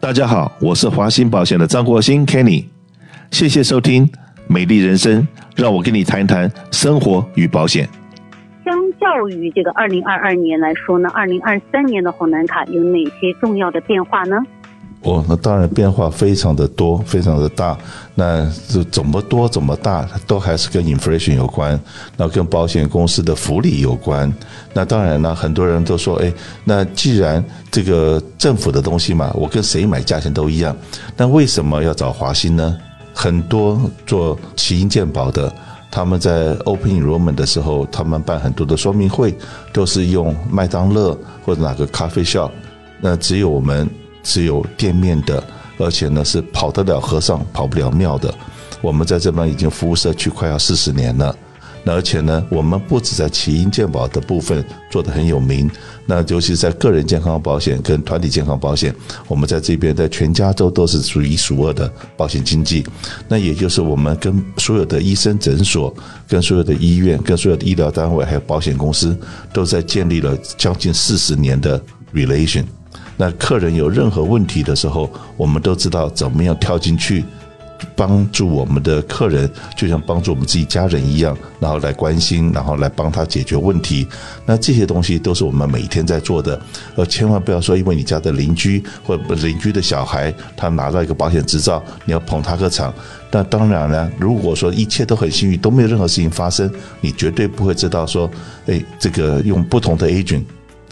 大家好，我是华兴保险的张国兴 Kenny，谢谢收听《美丽人生》，让我跟你谈一谈生活与保险。相较于这个二零二二年来说呢，二零二三年的红蓝卡有哪些重要的变化呢？哦，那当然变化非常的多，非常的大。那这怎么多怎么大，都还是跟 inflation 有关，那跟保险公司的福利有关。那当然呢，很多人都说，哎，那既然这个政府的东西嘛，我跟谁买价钱都一样，那为什么要找华兴呢？很多做起因健保的，他们在 open enrollment 的时候，他们办很多的说明会，都是用麦当劳或者哪个咖啡 shop，那只有我们。是有店面的，而且呢是跑得了和尚跑不了庙的。我们在这边已经服务社区快要四十年了，那而且呢，我们不止在起因健保的部分做得很有名，那尤其在个人健康保险跟团体健康保险，我们在这边在全加州都是数一数二的保险经纪。那也就是我们跟所有的医生诊所、跟所有的医院、跟所有的医疗单位还有保险公司，都在建立了将近四十年的 relation。那客人有任何问题的时候，我们都知道怎么样跳进去帮助我们的客人，就像帮助我们自己家人一样，然后来关心，然后来帮他解决问题。那这些东西都是我们每天在做的。呃，千万不要说因为你家的邻居或邻居的小孩他拿到一个保险执照，你要捧他个场。那当然呢，如果说一切都很幸运，都没有任何事情发生，你绝对不会知道说，哎，这个用不同的 agent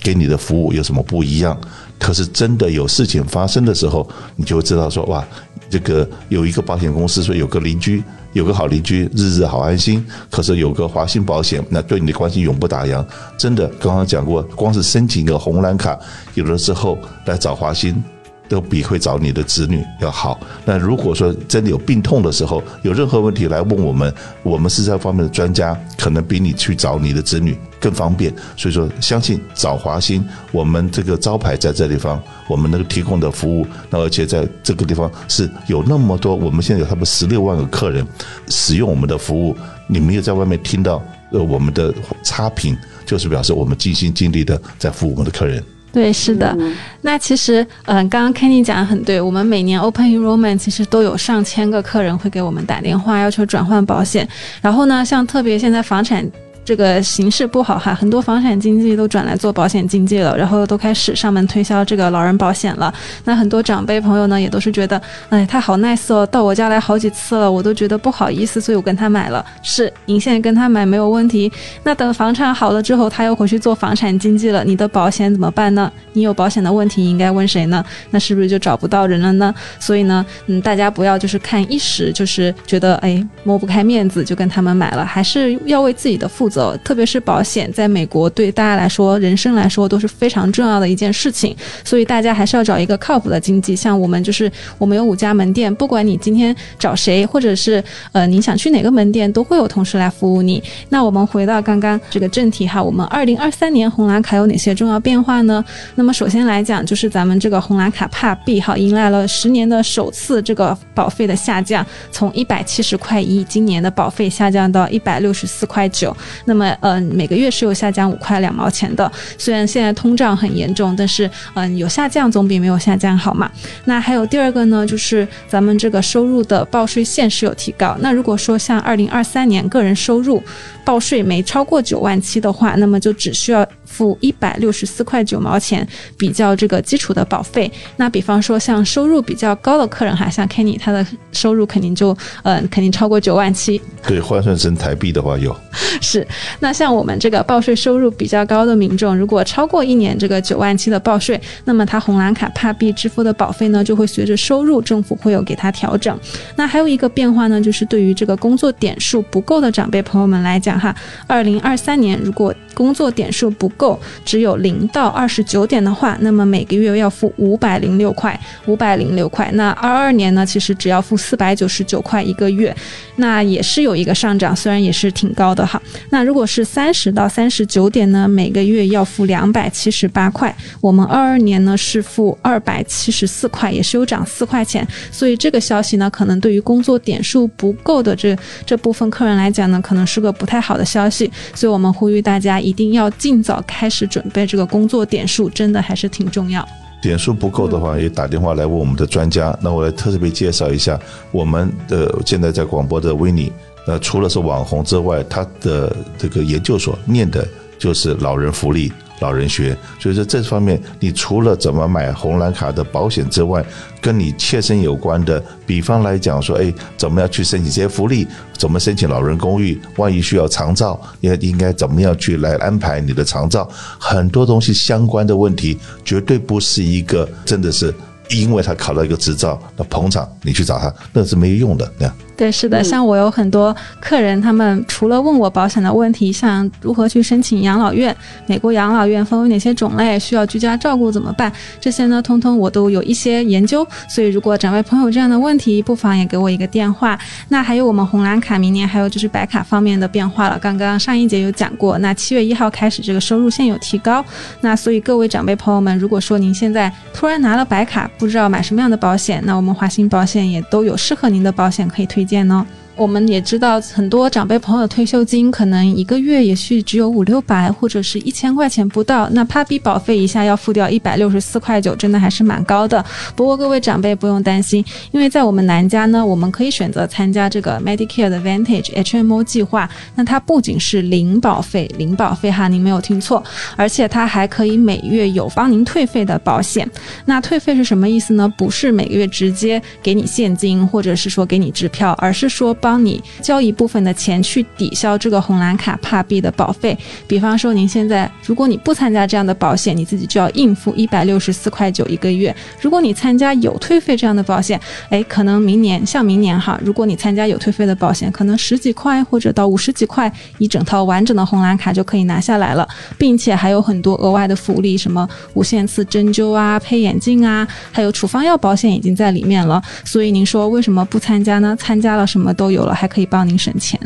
给你的服务有什么不一样。可是真的有事情发生的时候，你就会知道说哇，这个有一个保险公司说有个邻居有个好邻居，日日好安心。可是有个华兴保险，那对你的关心永不打烊。真的，刚刚讲过，光是申请一个红蓝卡，有了之后来找华兴。都比会找你的子女要好。那如果说真的有病痛的时候，有任何问题来问我们，我们是这方面的专家，可能比你去找你的子女更方便。所以说，相信找华兴，我们这个招牌在这地方，我们能够提供的服务，那而且在这个地方是有那么多，我们现在有差不多十六万个客人使用我们的服务，你没有在外面听到呃我们的差评，就是表示我们尽心尽力的在服务我们的客人。对，是的。那其实，嗯，刚刚 Kenny 讲的很对。我们每年 Open Enrollment 其实都有上千个客人会给我们打电话要求转换保险。然后呢，像特别现在房产。这个形势不好哈，很多房产经纪都转来做保险经纪了，然后都开始上门推销这个老人保险了。那很多长辈朋友呢，也都是觉得，哎，他好 nice 哦，到我家来好几次了，我都觉得不好意思，所以我跟他买了。是，您现在跟他买没有问题。那等房产好了之后，他又回去做房产经纪了，你的保险怎么办呢？你有保险的问题应该问谁呢？那是不是就找不到人了呢？所以呢，嗯，大家不要就是看一时，就是觉得哎摸不开面子就跟他们买了，还是要为自己的负责。特别是保险，在美国对大家来说，人生来说都是非常重要的一件事情，所以大家还是要找一个靠谱的经纪。像我们就是，我们有五家门店，不管你今天找谁，或者是呃你想去哪个门店，都会有同事来服务你。那我们回到刚刚这个正题哈，我们二零二三年红蓝卡有哪些重要变化呢？那么首先来讲，就是咱们这个红蓝卡帕币哈，迎来了十年的首次这个保费的下降，从一百七十块一，今年的保费下降到一百六十四块九。那么，嗯，每个月是有下降五块两毛钱的。虽然现在通胀很严重，但是，嗯，有下降总比没有下降好嘛。那还有第二个呢，就是咱们这个收入的报税线是有提高。那如果说像二零二三年个人收入报税没超过九万七的话，那么就只需要。付一百六十四块九毛钱，比较这个基础的保费。那比方说像收入比较高的客人哈，像 Kenny，他的收入肯定就嗯肯定超过九万七。对，换算成台币的话有。是。那像我们这个报税收入比较高的民众，如果超过一年这个九万七的报税，那么他红蓝卡帕币支付的保费呢，就会随着收入政府会有给他调整。那还有一个变化呢，就是对于这个工作点数不够的长辈朋友们来讲哈，二零二三年如果工作点数不够，只有零到二十九点的话，那么每个月要付五百零六块，五百零六块。那二二年呢，其实只要付四百九十九块一个月，那也是有一个上涨，虽然也是挺高的哈。那如果是三十到三十九点呢，每个月要付两百七十八块。我们二二年呢是付二百七十四块，也是有涨四块钱。所以这个消息呢，可能对于工作点数不够的这这部分客人来讲呢，可能是个不太好的消息。所以我们呼吁大家一定要尽早开始准备这个工作点数，真的还是挺重要。点数不够的话，也打电话来问我们的专家。那我来特别介绍一下我们的现在在广播的维尼。呃，除了是网红之外，他的这个研究所念的就是老人福利。老人学，所以说这方面，你除了怎么买红蓝卡的保险之外，跟你切身有关的，比方来讲说，哎，怎么样去申请这些福利？怎么申请老人公寓？万一需要长照，应应该怎么样去来安排你的长照？很多东西相关的问题，绝对不是一个真的是因为他考了一个执照，那捧场你去找他，那是没有用的，那样。对，是的，像我有很多客人，他们除了问我保险的问题，像如何去申请养老院，美国养老院分为哪些种类，需要居家照顾怎么办，这些呢，通通我都有一些研究。所以，如果长辈朋友这样的问题，不妨也给我一个电话。那还有我们红蓝卡，明年还有就是白卡方面的变化了。刚刚上一节有讲过，那七月一号开始，这个收入线有提高。那所以各位长辈朋友们，如果说您现在突然拿了白卡，不知道买什么样的保险，那我们华兴保险也都有适合您的保险可以推。见呢。我们也知道，很多长辈朋友退休金可能一个月也许只有五六百，或者是一千块钱不到。那 p a 保费一下要付掉一百六十四块九，真的还是蛮高的。不过各位长辈不用担心，因为在我们南家呢，我们可以选择参加这个 Medicare 的 Vantage HMO 计划。那它不仅是零保费，零保费哈，您没有听错，而且它还可以每月有帮您退费的保险。那退费是什么意思呢？不是每个月直接给你现金，或者是说给你支票，而是说帮。帮你交一部分的钱去抵消这个红蓝卡帕币的保费。比方说，您现在如果你不参加这样的保险，你自己就要应付一百六十四块九一个月。如果你参加有退费这样的保险，哎，可能明年像明年哈，如果你参加有退费的保险，可能十几块或者到五十几块，一整套完整的红蓝卡就可以拿下来了，并且还有很多额外的福利，什么无限次针灸啊、配眼镜啊，还有处方药保险已经在里面了。所以您说为什么不参加呢？参加了什么都有。有了还可以帮您省钱，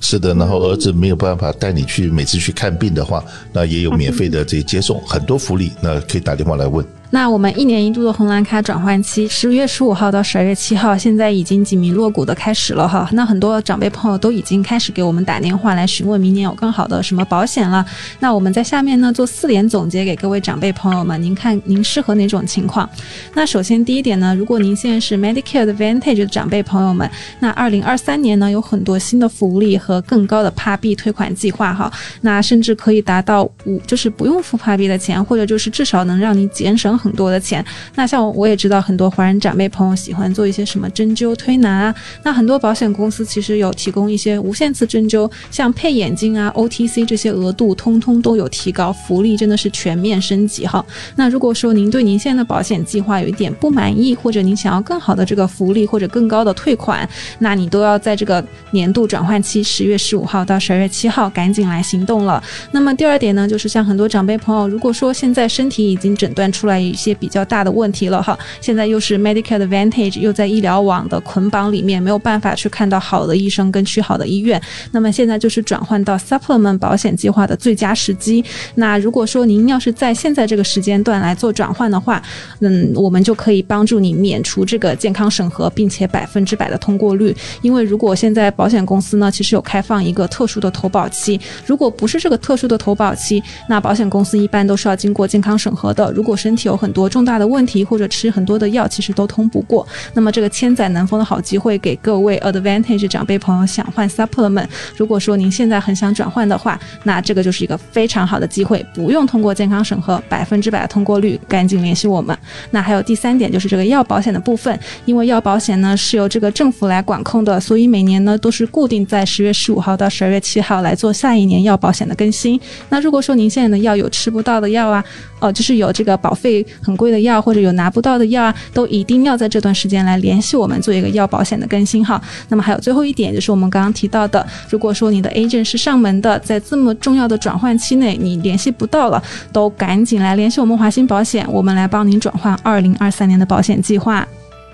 是的。然后儿子没有办法带你去每次去看病的话，那也有免费的这接送，很多福利，那可以打电话来问。那我们一年一度的红蓝卡转换期，十月十五号到十二月七号，现在已经紧密落股的开始了哈。那很多长辈朋友都已经开始给我们打电话来询问明年有更好的什么保险了。那我们在下面呢做四点总结给各位长辈朋友们，您看您适合哪种情况？那首先第一点呢，如果您现在是 Medicare Advantage 的长辈朋友们，那二零二三年呢有很多新的福利和更高的帕币退款计划哈。那甚至可以达到五，就是不用付帕币的钱，或者就是至少能让你节省。很很多的钱，那像我也知道很多华人长辈朋友喜欢做一些什么针灸推拿啊，那很多保险公司其实有提供一些无限次针灸，像配眼镜啊、OTC 这些额度通通都有提高，福利真的是全面升级哈。那如果说您对您现在的保险计划有一点不满意，或者您想要更好的这个福利或者更高的退款，那你都要在这个年度转换期十月十五号到十二月七号赶紧来行动了。那么第二点呢，就是像很多长辈朋友，如果说现在身体已经诊断出来。一些比较大的问题了哈，现在又是 Medicare Advantage，又在医疗网的捆绑里面，没有办法去看到好的医生跟去好的医院。那么现在就是转换到 Supplement 保险计划的最佳时机。那如果说您要是在现在这个时间段来做转换的话，嗯，我们就可以帮助你免除这个健康审核，并且百分之百的通过率。因为如果现在保险公司呢，其实有开放一个特殊的投保期，如果不是这个特殊的投保期，那保险公司一般都是要经过健康审核的。如果身体有很很多重大的问题，或者吃很多的药，其实都通不过。那么这个千载难逢的好机会，给各位 Advantage 长辈朋友想换 Supplement，如果说您现在很想转换的话，那这个就是一个非常好的机会，不用通过健康审核，百分之百的通过率，赶紧联系我们。那还有第三点就是这个药保险的部分，因为药保险呢是由这个政府来管控的，所以每年呢都是固定在十月十五号到十二月七号来做下一年药保险的更新。那如果说您现在的药有吃不到的药啊，哦，就是有这个保费。很贵的药或者有拿不到的药啊，都一定要在这段时间来联系我们做一个药保险的更新哈。那么还有最后一点，就是我们刚刚提到的，如果说你的 agent 是上门的，在这么重要的转换期内你联系不到了，都赶紧来联系我们华鑫保险，我们来帮您转换二零二三年的保险计划。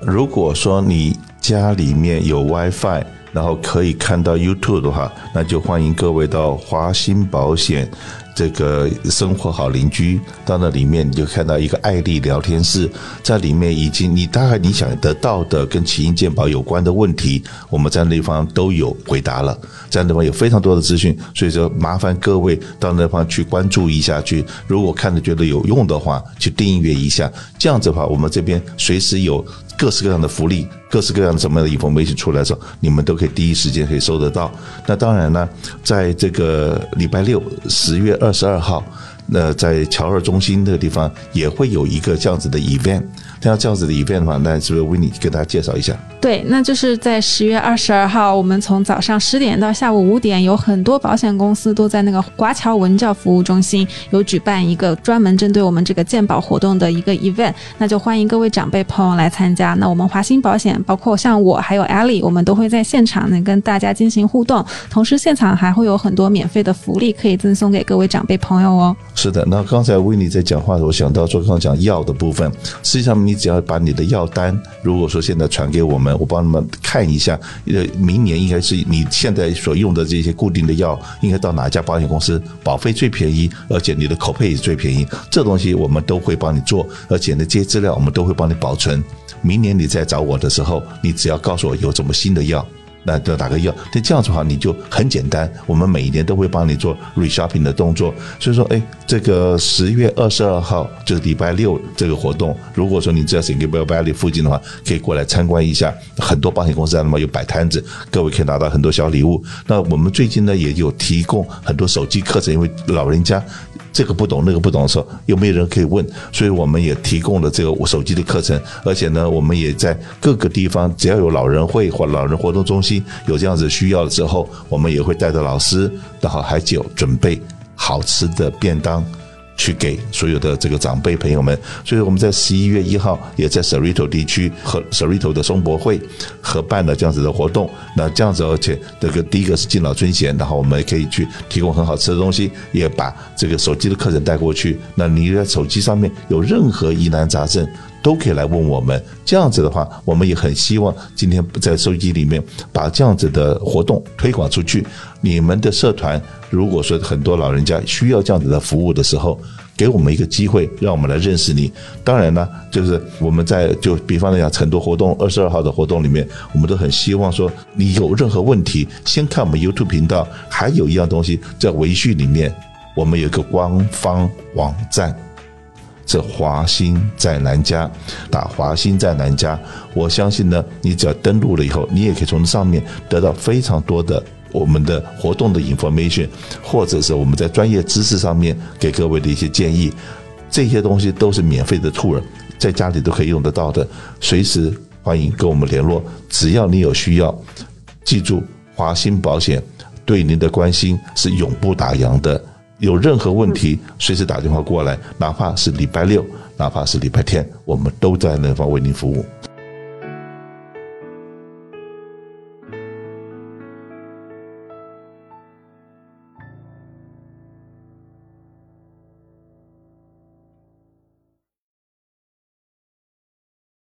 如果说你家里面有 WiFi，然后可以看到 YouTube 的话，那就欢迎各位到华鑫保险。这个生活好邻居到那里面，你就看到一个爱丽聊天室，在里面已经你大概你想得到的跟奇英健保有关的问题，我们在那地方都有回答了。在那方有非常多的资讯，所以说麻烦各位到那方去关注一下去。如果看着觉得有用的话，去订阅一下。这样子的话，我们这边随时有各式各样的福利，各式各样的什么样的 information 出来的时候，你们都可以第一时间可以收得到。那当然呢，在这个礼拜六十月二十二号。那在乔二中心那个地方也会有一个这样子的 event，像这样子的 event 的话，那是不是维尼给大家介绍一下？对，那就是在十月二十二号，我们从早上十点到下午五点，有很多保险公司都在那个华侨文教服务中心有举办一个专门针对我们这个鉴宝活动的一个 event，那就欢迎各位长辈朋友来参加。那我们华兴保险，包括像我还有 allie 我们都会在现场呢跟大家进行互动，同时现场还会有很多免费的福利可以赠送给各位长辈朋友哦。是的，那刚才维尼在讲话，我想到说，刚刚讲药的部分，实际上你只要把你的药单，如果说现在传给我们，我帮你们看一下，呃，明年应该是你现在所用的这些固定的药，应该到哪家保险公司保费最便宜，而且你的口配也最便宜，这东西我们都会帮你做，而且呢，这些资料我们都会帮你保存。明年你再找我的时候，你只要告诉我有什么新的药。那就打个药，那这样子的话，你就很简单。我们每一年都会帮你做 reshopping 的动作。所以说，哎，这个十月二十二号就是礼拜六这个活动，如果说你在 Singapore Valley 附近的话，可以过来参观一下。很多保险公司在那么有摆摊子，各位可以拿到很多小礼物。那我们最近呢也有提供很多手机课程，因为老人家。这个不懂那个不懂的时候，有没有人可以问？所以我们也提供了这个手机的课程，而且呢，我们也在各个地方，只要有老人会或老人活动中心有这样子需要的时候，我们也会带着老师，然后还有准备好吃的便当。去给所有的这个长辈朋友们，所以我们在十一月一号也在 Sarito 地区和 Sarito 的松博会合办了这样子的活动。那这样子，而且这个第一个是敬老尊贤，然后我们也可以去提供很好吃的东西，也把这个手机的课程带过去。那你在手机上面有任何疑难杂症，都可以来问我们。这样子的话，我们也很希望今天在收音机里面把这样子的活动推广出去。你们的社团。如果说很多老人家需要这样子的服务的时候，给我们一个机会，让我们来认识你。当然呢，就是我们在就比方来讲，成都活动，二十二号的活动里面，我们都很希望说，你有任何问题，先看我们 YouTube 频道。还有一样东西，在维序里面，我们有一个官方网站，这华兴在南家，打华兴在南家。我相信呢，你只要登录了以后，你也可以从上面得到非常多的。我们的活动的 information，或者是我们在专业知识上面给各位的一些建议，这些东西都是免费的 tour，在家里都可以用得到的，随时欢迎跟我们联络。只要你有需要，记住华兴保险对您的关心是永不打烊的。有任何问题，随时打电话过来，哪怕是礼拜六，哪怕是礼拜天，我们都在那方为您服务。